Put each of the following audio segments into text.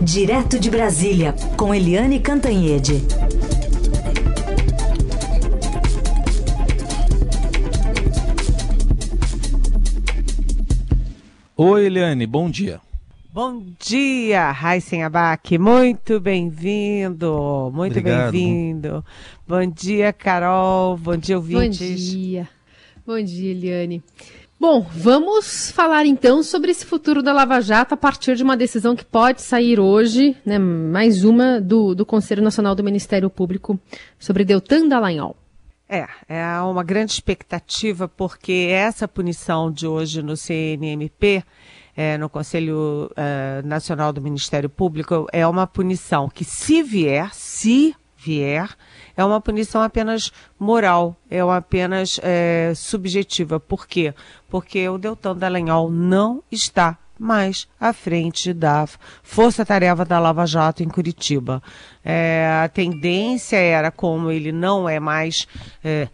Direto de Brasília, com Eliane Cantanhede. Oi, Eliane, bom dia. Bom dia, Raíssen Abac, muito bem-vindo, muito bem-vindo. Bom dia, Carol, bom dia, ouvintes. Bom dia, bom dia, Eliane. Bom, vamos falar então sobre esse futuro da Lava Jato a partir de uma decisão que pode sair hoje, né, mais uma do, do Conselho Nacional do Ministério Público sobre Deltan Dallagnol. É, é uma grande expectativa porque essa punição de hoje no CNMP é, no Conselho é, Nacional do Ministério Público é uma punição que, se vier, se vier, é uma punição apenas moral, é uma apenas é, subjetiva. Por quê? Porque o Deltan Dallagnol não está mais à frente da Força-Tarefa da Lava Jato em Curitiba. É, a tendência era, como ele não é mais é,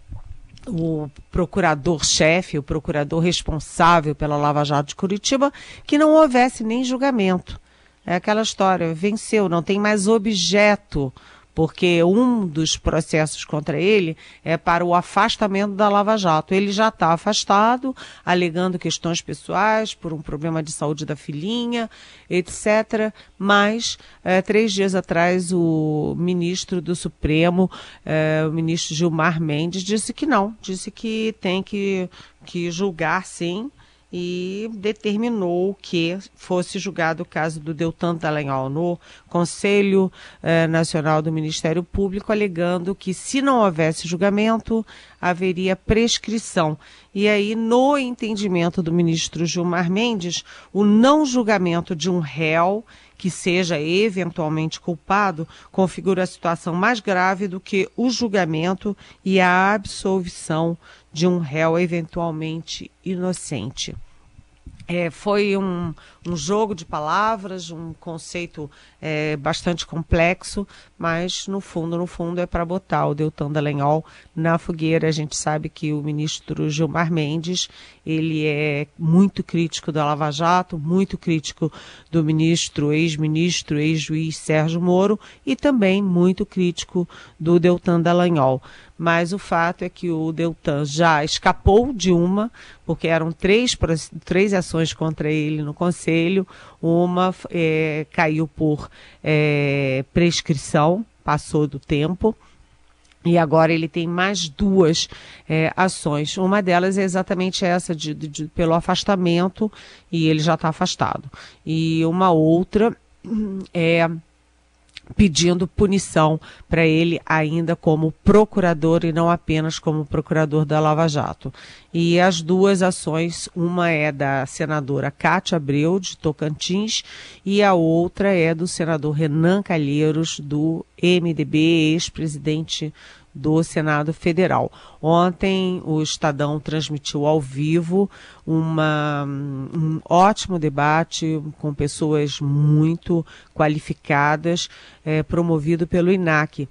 o procurador-chefe, o procurador responsável pela Lava Jato de Curitiba, que não houvesse nem julgamento. É aquela história, venceu, não tem mais objeto porque um dos processos contra ele é para o afastamento da Lava Jato. Ele já está afastado, alegando questões pessoais, por um problema de saúde da filhinha, etc. Mas, é, três dias atrás, o ministro do Supremo, é, o ministro Gilmar Mendes, disse que não, disse que tem que, que julgar sim e determinou que fosse julgado o caso do Deltan Dallagnol no Conselho eh, Nacional do Ministério Público, alegando que se não houvesse julgamento, haveria prescrição. E aí, no entendimento do ministro Gilmar Mendes, o não julgamento de um réu que seja eventualmente culpado configura a situação mais grave do que o julgamento e a absolvição de um réu eventualmente inocente. É, foi um, um, jogo de palavras, um conceito é, bastante complexo, mas no fundo, no fundo, é para botar o Deltan Dallagnol na fogueira. A gente sabe que o ministro Gilmar Mendes, ele é muito crítico da Lava Jato, muito crítico do ministro, ex-ministro, ex-juiz Sérgio Moro e também muito crítico do Deltan Dallagnol mas o fato é que o Deltan já escapou de uma, porque eram três, três ações contra ele no Conselho, uma é, caiu por é, prescrição, passou do tempo. E agora ele tem mais duas é, ações. Uma delas é exatamente essa de, de, pelo afastamento e ele já está afastado. E uma outra é pedindo punição para ele ainda como procurador e não apenas como procurador da Lava Jato. E as duas ações, uma é da senadora Cátia Abreu, de Tocantins, e a outra é do senador Renan Calheiros, do MDB, ex-presidente do Senado Federal. Ontem o Estadão transmitiu ao vivo uma, um ótimo debate com pessoas muito qualificadas, é, promovido pelo INAC,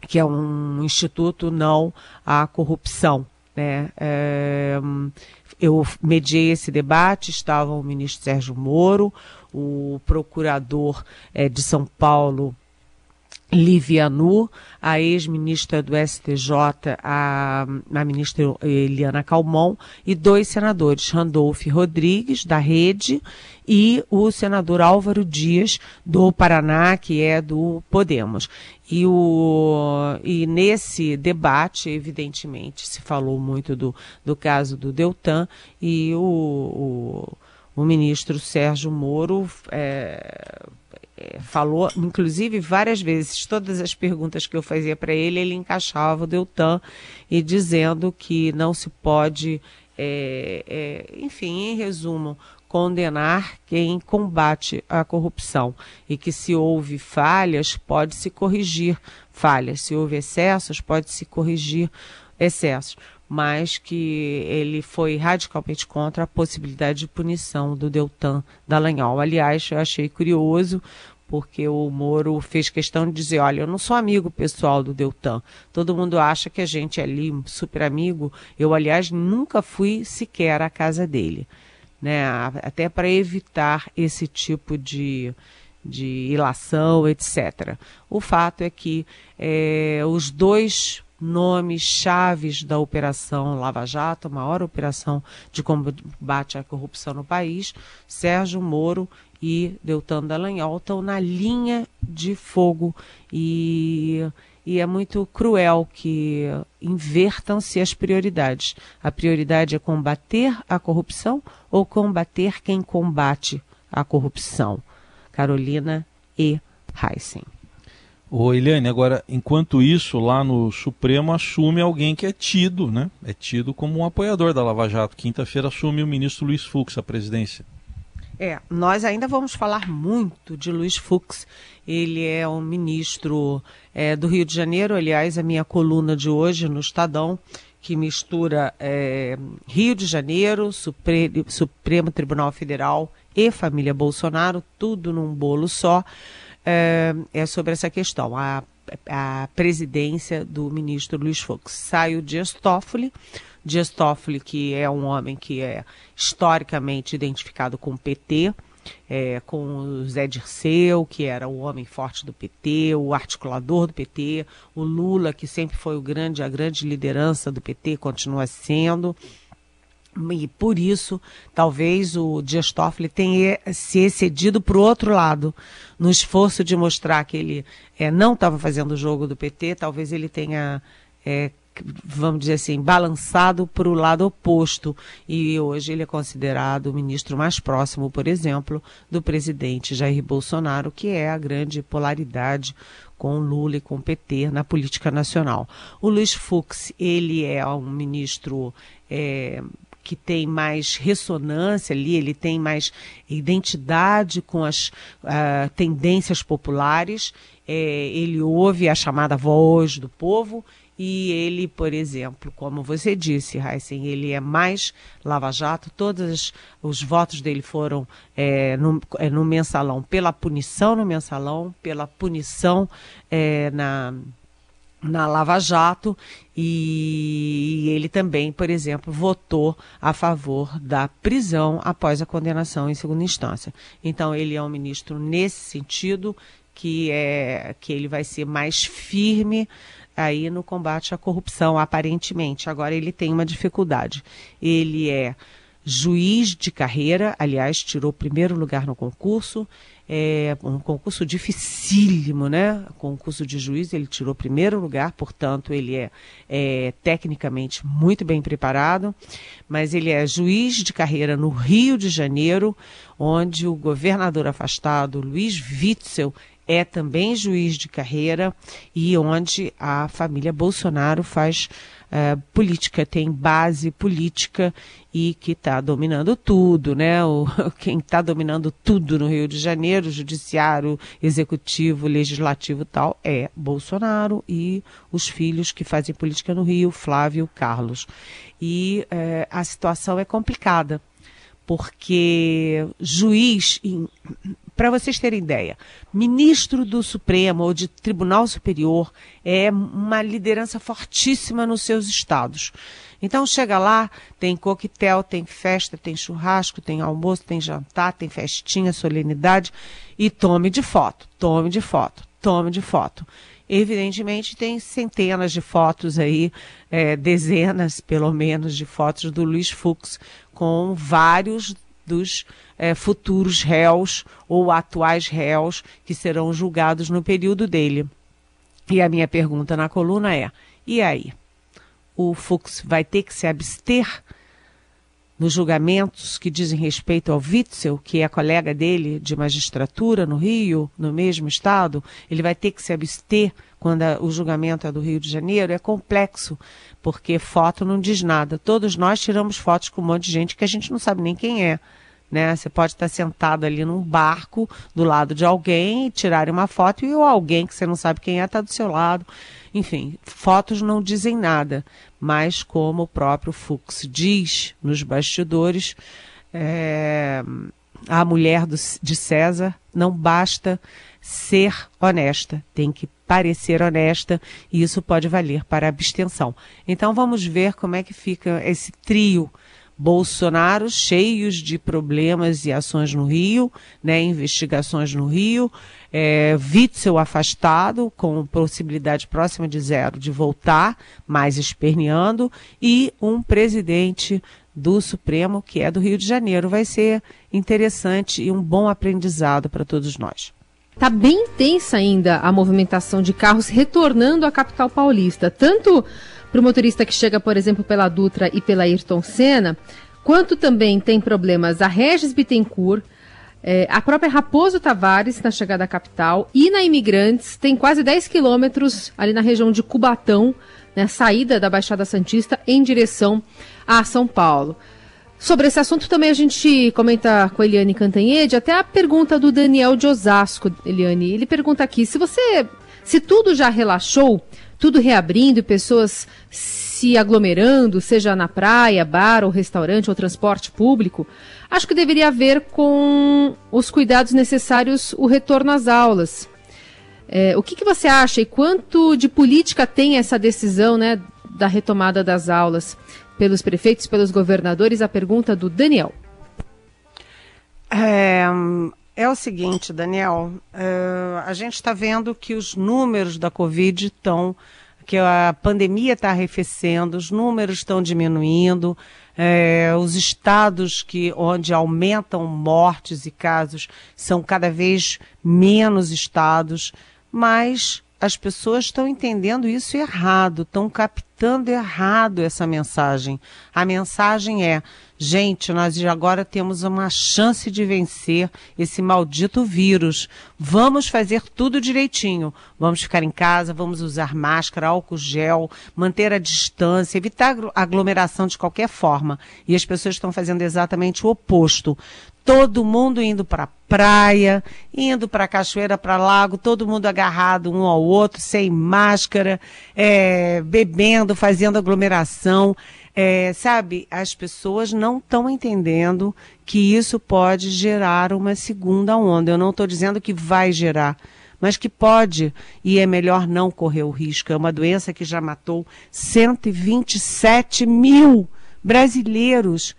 que é um instituto não à corrupção. Né? É, eu mediei esse debate, estavam o ministro Sérgio Moro, o procurador é, de São Paulo, Lívia Nu, a ex-ministra do STJ, a, a ministra Eliana Calmon, e dois senadores, Randolph Rodrigues, da Rede, e o senador Álvaro Dias, do Paraná, que é do Podemos. E, o, e nesse debate, evidentemente, se falou muito do, do caso do Deltan, e o, o, o ministro Sérgio Moro é, é, falou, inclusive várias vezes, todas as perguntas que eu fazia para ele, ele encaixava o Deltan e dizendo que não se pode, é, é, enfim, em resumo, condenar quem combate a corrupção. E que se houve falhas, pode se corrigir falhas, se houve excessos, pode se corrigir excessos mas que ele foi radicalmente contra a possibilidade de punição do Deltan Dallagnol. Aliás, eu achei curioso porque o Moro fez questão de dizer, olha, eu não sou amigo pessoal do Deltan. Todo mundo acha que a gente é ali super amigo. Eu, aliás, nunca fui sequer à casa dele, né? Até para evitar esse tipo de de ilação, etc. O fato é que é, os dois nomes chaves da Operação Lava Jato, maior operação de combate à corrupção no país, Sérgio Moro e Deltan Dallagnol, estão na linha de fogo e, e é muito cruel que invertam-se as prioridades. A prioridade é combater a corrupção ou combater quem combate a corrupção? Carolina e Heisen. Ô Eliane, agora, enquanto isso, lá no Supremo assume alguém que é tido, né? É tido como um apoiador da Lava Jato. Quinta-feira assume o ministro Luiz Fux a presidência. É, nós ainda vamos falar muito de Luiz Fux. Ele é um ministro é, do Rio de Janeiro, aliás, a minha coluna de hoje no Estadão, que mistura é, Rio de Janeiro, Supre Supremo Tribunal Federal e família Bolsonaro, tudo num bolo só é, sobre essa questão, a, a presidência do ministro Luiz Fux. Sai o Dias Toffoli, Dias Toffoli, que é um homem que é historicamente identificado com o PT, é, com o Zé Dirceu, que era o homem forte do PT, o articulador do PT, o Lula, que sempre foi o grande, a grande liderança do PT, continua sendo. E por isso, talvez o Dias Toffoli tenha se excedido para o outro lado, no esforço de mostrar que ele é, não estava fazendo o jogo do PT, talvez ele tenha, é, vamos dizer assim, balançado para o lado oposto. E hoje ele é considerado o ministro mais próximo, por exemplo, do presidente Jair Bolsonaro, que é a grande polaridade com Lula e com PT na política nacional. O Luiz Fux, ele é um ministro é, que tem mais ressonância ali, ele tem mais identidade com as uh, tendências populares, é, ele ouve a chamada voz do povo e ele, por exemplo, como você disse, Heisen, ele é mais lava-jato, todos os votos dele foram é, no, é, no mensalão pela punição no mensalão, pela punição é, na na Lava Jato e ele também, por exemplo, votou a favor da prisão após a condenação em segunda instância. Então ele é um ministro nesse sentido que é que ele vai ser mais firme aí no combate à corrupção, aparentemente. Agora ele tem uma dificuldade. Ele é juiz de carreira, aliás, tirou primeiro lugar no concurso, é um concurso dificílimo, né? Concurso de juiz, ele tirou primeiro lugar, portanto, ele é, é, tecnicamente muito bem preparado, mas ele é juiz de carreira no Rio de Janeiro, onde o governador afastado, Luiz Witzel, é também juiz de carreira e onde a família Bolsonaro faz uh, política, tem base política e que está dominando tudo, né? O, quem está dominando tudo no Rio de Janeiro, judiciário, executivo, legislativo tal, é Bolsonaro e os filhos que fazem política no Rio, Flávio Carlos. E uh, a situação é complicada, porque juiz para vocês terem ideia, ministro do Supremo ou de Tribunal Superior é uma liderança fortíssima nos seus estados. Então chega lá, tem coquetel, tem festa, tem churrasco, tem almoço, tem jantar, tem festinha, solenidade e tome de foto, tome de foto, tome de foto. Evidentemente tem centenas de fotos aí, é, dezenas pelo menos de fotos do Luiz Fux com vários dos é, futuros réus ou atuais réus que serão julgados no período dele. E a minha pergunta na coluna é: e aí? O Fux vai ter que se abster nos julgamentos que dizem respeito ao Witzel, que é colega dele de magistratura no Rio, no mesmo estado, ele vai ter que se abster quando a, o julgamento é do Rio de Janeiro? É complexo, porque foto não diz nada. Todos nós tiramos fotos com um monte de gente que a gente não sabe nem quem é. Né? Você pode estar sentado ali num barco do lado de alguém e tirarem uma foto e alguém que você não sabe quem é está do seu lado. Enfim, fotos não dizem nada, mas como o próprio Fux diz nos bastidores, é, a mulher do, de César não basta ser honesta, tem que parecer honesta e isso pode valer para abstenção. Então vamos ver como é que fica esse trio Bolsonaro cheios de problemas e ações no Rio, né, investigações no Rio, é, Witzel afastado, com possibilidade próxima de zero de voltar, mais esperneando, e um presidente do Supremo, que é do Rio de Janeiro. Vai ser interessante e um bom aprendizado para todos nós. Está bem intensa ainda a movimentação de carros retornando à capital paulista, tanto para o motorista que chega, por exemplo, pela Dutra e pela Ayrton Senna, quanto também tem problemas a Regis Bittencourt, é, a própria Raposo Tavares na chegada à capital e na Imigrantes tem quase 10 quilômetros ali na região de Cubatão, né, saída da Baixada Santista em direção a São Paulo. Sobre esse assunto também a gente comenta com a Eliane Cantanhede, até a pergunta do Daniel de Osasco, Eliane. Ele pergunta aqui, se você, se tudo já relaxou, tudo reabrindo e pessoas se aglomerando, seja na praia, bar ou restaurante ou transporte público, acho que deveria haver com os cuidados necessários o retorno às aulas. É, o que, que, você acha e quanto de política tem essa decisão né, da retomada das aulas pelos prefeitos, pelos governadores? A pergunta do Daniel. É, é o seguinte, Daniel, uh, a gente está vendo que os números da Covid estão, que a pandemia está arrefecendo, os números estão diminuindo, é, os estados que onde aumentam mortes e casos são cada vez menos estados, mas as pessoas estão entendendo isso errado, estão captando errado essa mensagem. A mensagem é: gente, nós agora temos uma chance de vencer esse maldito vírus. Vamos fazer tudo direitinho. Vamos ficar em casa, vamos usar máscara, álcool gel, manter a distância, evitar aglomeração de qualquer forma. E as pessoas estão fazendo exatamente o oposto todo mundo indo para praia, indo para cachoeira, para lago, todo mundo agarrado um ao outro, sem máscara, é, bebendo, fazendo aglomeração. É, sabe, as pessoas não estão entendendo que isso pode gerar uma segunda onda. Eu não estou dizendo que vai gerar, mas que pode, e é melhor não correr o risco. É uma doença que já matou 127 mil brasileiros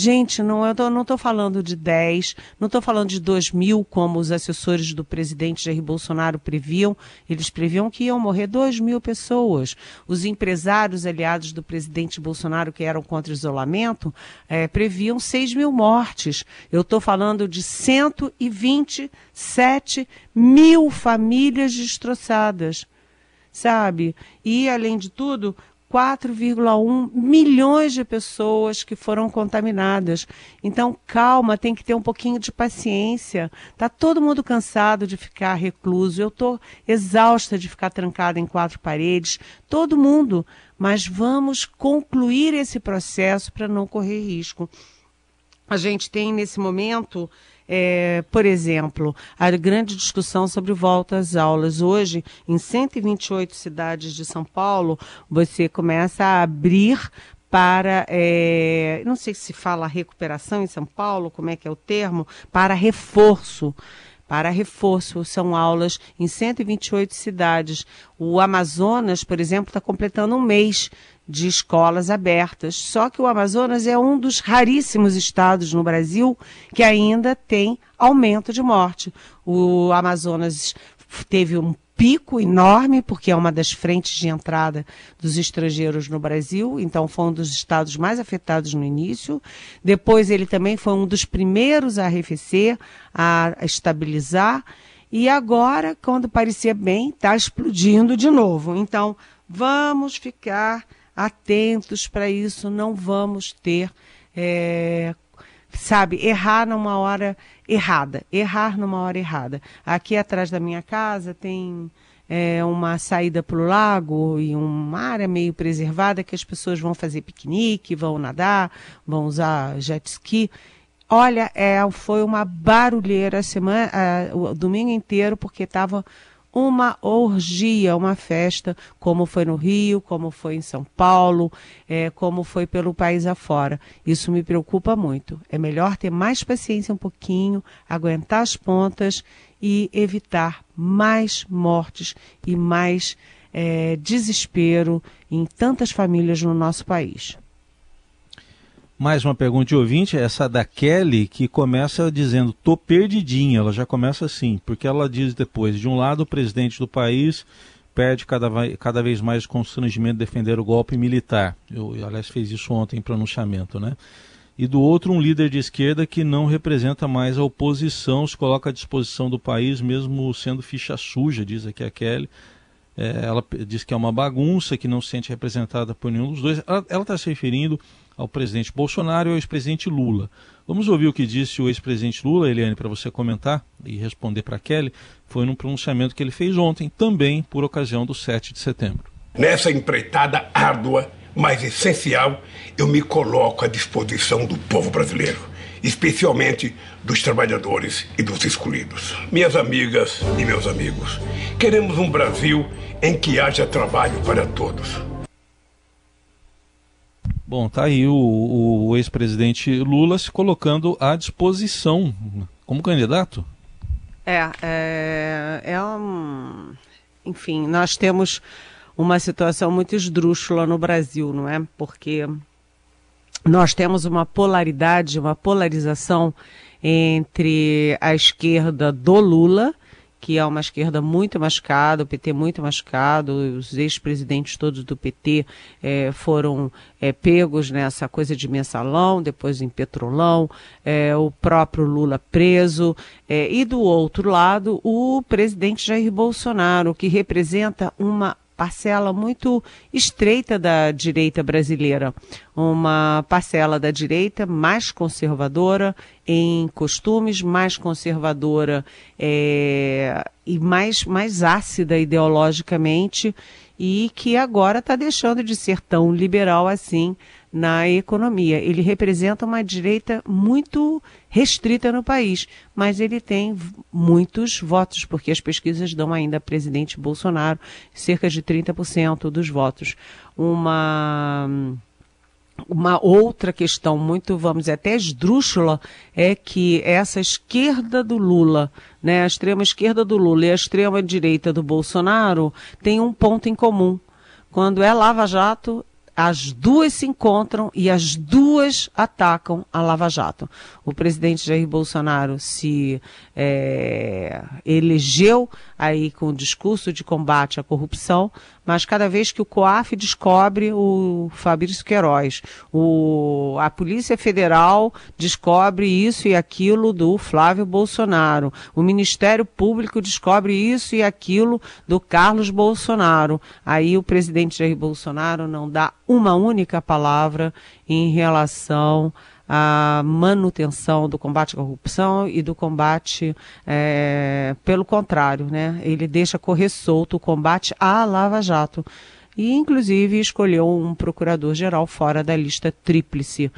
Gente, não, eu não estou falando de 10, não estou falando de 2 mil, como os assessores do presidente Jair Bolsonaro previam. Eles previam que iam morrer 2 mil pessoas. Os empresários aliados do presidente Bolsonaro, que eram contra isolamento, é, previam 6 mil mortes. Eu estou falando de 127 mil famílias destroçadas sabe? E, além de tudo, 4,1 milhões de pessoas que foram contaminadas. Então, calma, tem que ter um pouquinho de paciência. Tá todo mundo cansado de ficar recluso. Eu estou exausta de ficar trancada em quatro paredes. Todo mundo. Mas vamos concluir esse processo para não correr risco. A gente tem nesse momento é, por exemplo, a grande discussão sobre volta às aulas. Hoje, em 128 cidades de São Paulo, você começa a abrir para, é, não sei se fala recuperação em São Paulo, como é que é o termo, para reforço para reforço. São aulas em 128 cidades. O Amazonas, por exemplo, está completando um mês de escolas abertas. Só que o Amazonas é um dos raríssimos estados no Brasil que ainda tem aumento de morte. O Amazonas teve um pico enorme, porque é uma das frentes de entrada dos estrangeiros no Brasil, então foi um dos estados mais afetados no início. Depois ele também foi um dos primeiros a arrefecer, a estabilizar. E agora, quando parecia bem, está explodindo de novo. Então, vamos ficar atentos para isso, não vamos ter, é, sabe, errar numa hora errada, errar numa hora errada. Aqui atrás da minha casa tem é, uma saída para o lago e uma área meio preservada que as pessoas vão fazer piquenique, vão nadar, vão usar jet ski. Olha, é, foi uma barulheira a semana, o domingo inteiro, porque estava uma orgia, uma festa, como foi no Rio, como foi em São Paulo, é, como foi pelo país afora. Isso me preocupa muito. É melhor ter mais paciência um pouquinho, aguentar as pontas e evitar mais mortes e mais é, desespero em tantas famílias no nosso país. Mais uma pergunta de ouvinte, essa da Kelly, que começa dizendo, tô perdidinha, ela já começa assim, porque ela diz depois, de um lado o presidente do país perde cada, cada vez mais constrangimento de defender o golpe militar, eu, aliás fez isso ontem em pronunciamento, né? E do outro um líder de esquerda que não representa mais a oposição, se coloca à disposição do país, mesmo sendo ficha suja, diz aqui a Kelly, é, ela diz que é uma bagunça, que não se sente representada por nenhum dos dois. Ela está se referindo ao presidente Bolsonaro e ao ex-presidente Lula. Vamos ouvir o que disse o ex-presidente Lula, Eliane, para você comentar e responder para Kelly. Foi num pronunciamento que ele fez ontem, também por ocasião do 7 de setembro. Nessa empreitada árdua, mas essencial, eu me coloco à disposição do povo brasileiro, especialmente dos trabalhadores e dos excluídos. Minhas amigas e meus amigos, queremos um Brasil em que haja trabalho para todos. Bom, tá aí o, o ex-presidente Lula se colocando à disposição como candidato. É, é, é um. Enfim, nós temos uma situação muito esdrúxula no Brasil, não é? Porque nós temos uma polaridade, uma polarização entre a esquerda do Lula que é uma esquerda muito machucada, o PT muito machucado, os ex-presidentes todos do PT é, foram é, pegos nessa coisa de mensalão, depois em petrolão, é, o próprio Lula preso, e do outro lado o presidente Jair Bolsonaro, que representa uma parcela muito estreita da direita brasileira, uma parcela da direita mais conservadora em costumes, mais conservadora é, e mais, mais ácida ideologicamente e que agora está deixando de ser tão liberal assim na economia. Ele representa uma direita muito restrita no país, mas ele tem muitos votos, porque as pesquisas dão ainda a presidente Bolsonaro cerca de 30% dos votos. Uma uma outra questão muito, vamos dizer, até esdrúxula, é que essa esquerda do Lula, né, a extrema esquerda do Lula e a extrema direita do Bolsonaro tem um ponto em comum. Quando é Lava Jato, as duas se encontram e as duas atacam a Lava Jato. O presidente Jair Bolsonaro se é, elegeu aí com o discurso de combate à corrupção, mas cada vez que o COAF descobre o Fabrício Queiroz, o, a Polícia Federal descobre isso e aquilo do Flávio Bolsonaro, o Ministério Público descobre isso e aquilo do Carlos Bolsonaro. Aí o presidente Jair Bolsonaro não dá uma única palavra em relação a manutenção do combate à corrupção e do combate, é, pelo contrário, né? Ele deixa correr solto o combate à Lava Jato e inclusive escolheu um procurador-geral fora da lista tríplice.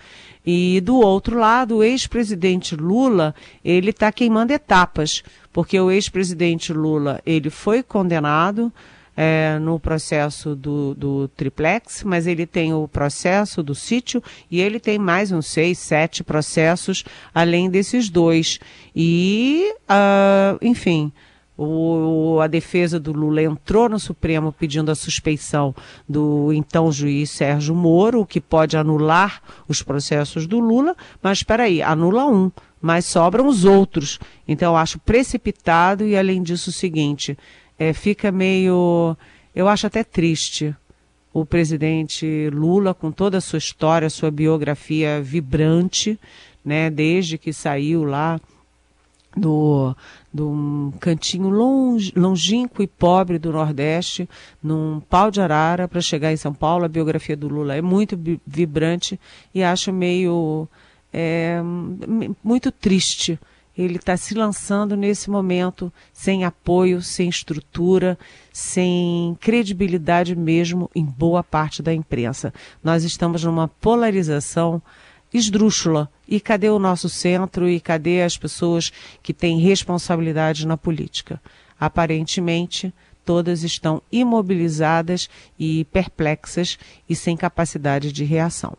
E do outro lado, o ex-presidente Lula, ele está queimando etapas, porque o ex-presidente Lula, ele foi condenado é, no processo do, do, triplex, mas ele tem o processo do sítio e ele tem mais uns seis, sete processos além desses dois. E, uh, enfim. O, a defesa do Lula entrou no Supremo pedindo a suspeição do então juiz Sérgio Moro, que pode anular os processos do Lula, mas espera aí, anula um, mas sobram os outros. Então acho precipitado e além disso o seguinte, é, fica meio. Eu acho até triste o presidente Lula, com toda a sua história, sua biografia vibrante, né, desde que saiu lá do, do cantinho longe, longínquo e pobre do Nordeste, num pau de arara, para chegar em São Paulo. A biografia do Lula é muito vibrante e acho meio. É, muito triste ele está se lançando nesse momento sem apoio, sem estrutura, sem credibilidade mesmo em boa parte da imprensa. Nós estamos numa polarização esdrúxula. E cadê o nosso centro e cadê as pessoas que têm responsabilidade na política? Aparentemente, todas estão imobilizadas e perplexas e sem capacidade de reação.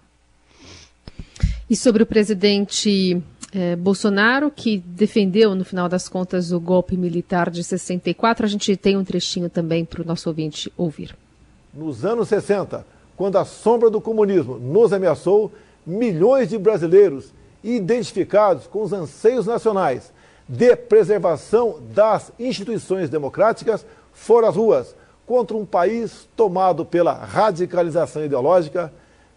E sobre o presidente é, Bolsonaro, que defendeu, no final das contas, o golpe militar de 64. A gente tem um trechinho também para o nosso ouvinte ouvir. Nos anos 60, quando a sombra do comunismo nos ameaçou, milhões de brasileiros identificados com os anseios nacionais de preservação das instituições democráticas foram às ruas contra um país tomado pela radicalização ideológica,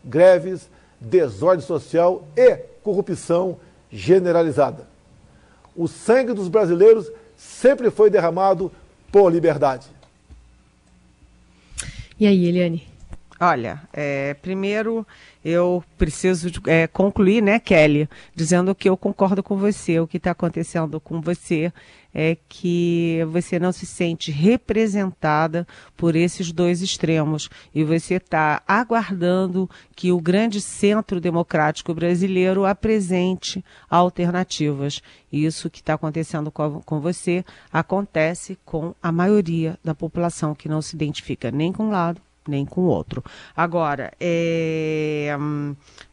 greves, desordem social e corrupção generalizada. O sangue dos brasileiros sempre foi derramado por liberdade. E aí, Eliane? Olha, é, primeiro eu preciso é, concluir, né, Kelly, dizendo que eu concordo com você. O que está acontecendo com você é que você não se sente representada por esses dois extremos e você está aguardando que o grande centro democrático brasileiro apresente alternativas. Isso que está acontecendo com, com você acontece com a maioria da população que não se identifica nem com um lado nem com o outro. Agora, é,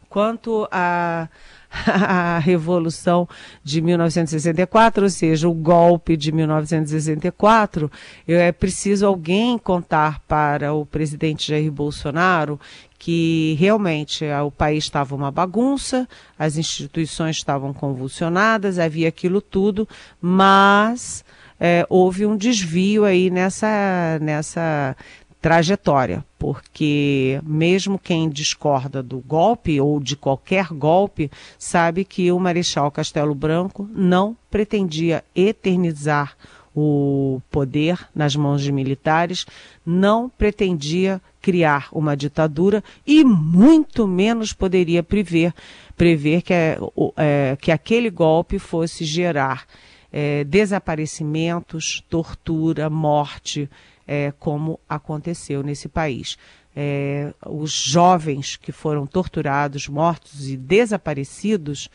quanto a a Revolução de 1964, ou seja, o golpe de 1964, é preciso alguém contar para o presidente Jair Bolsonaro que realmente é, o país estava uma bagunça, as instituições estavam convulsionadas, havia aquilo tudo, mas é, houve um desvio aí nessa, nessa trajetória, porque mesmo quem discorda do golpe ou de qualquer golpe sabe que o Marechal Castelo Branco não pretendia eternizar o poder nas mãos de militares, não pretendia criar uma ditadura e muito menos poderia prever, prever que, é, é, que aquele golpe fosse gerar é, desaparecimentos, tortura, morte, é, como aconteceu nesse país. É, os jovens que foram torturados, mortos e desaparecidos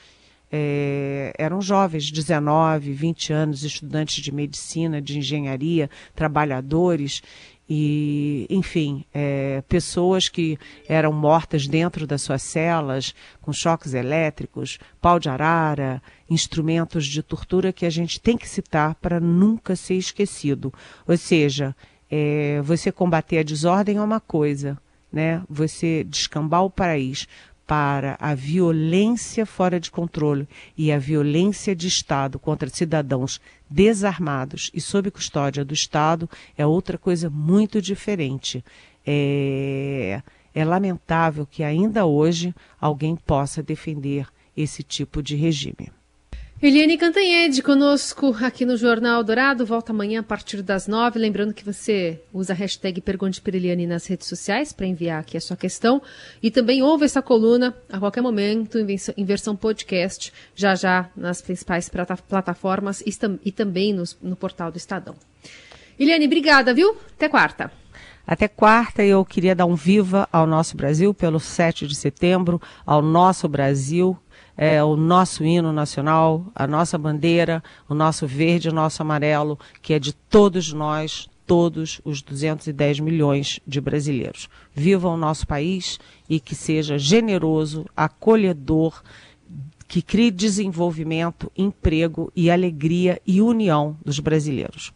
é, eram jovens, 19, 20 anos, estudantes de medicina, de engenharia, trabalhadores e, enfim, é, pessoas que eram mortas dentro das suas celas, com choques elétricos, pau de arara, instrumentos de tortura que a gente tem que citar para nunca ser esquecido. Ou seja, é, você combater a desordem é uma coisa, né? Você descambar o país para a violência fora de controle e a violência de Estado contra cidadãos desarmados e sob custódia do Estado é outra coisa muito diferente. É, é lamentável que ainda hoje alguém possa defender esse tipo de regime. Eliane Cantanhede conosco aqui no Jornal Dourado. Volta amanhã a partir das nove. Lembrando que você usa a hashtag Pergunte para Eliane nas redes sociais para enviar aqui a sua questão. E também ouve essa coluna a qualquer momento em versão podcast, já já nas principais plataformas e também no, portal do Estadão. Eliane, obrigada, viu? Até quarta. Até quarta eu queria dar um viva ao nosso Brasil pelo 7 de setembro, ao nosso Brasil é, o nosso hino nacional, a nossa bandeira, o nosso verde, o nosso amarelo, que é de todos nós, todos os 210 milhões de brasileiros. Viva o nosso país e que seja generoso, acolhedor, que crie desenvolvimento, emprego e alegria e união dos brasileiros.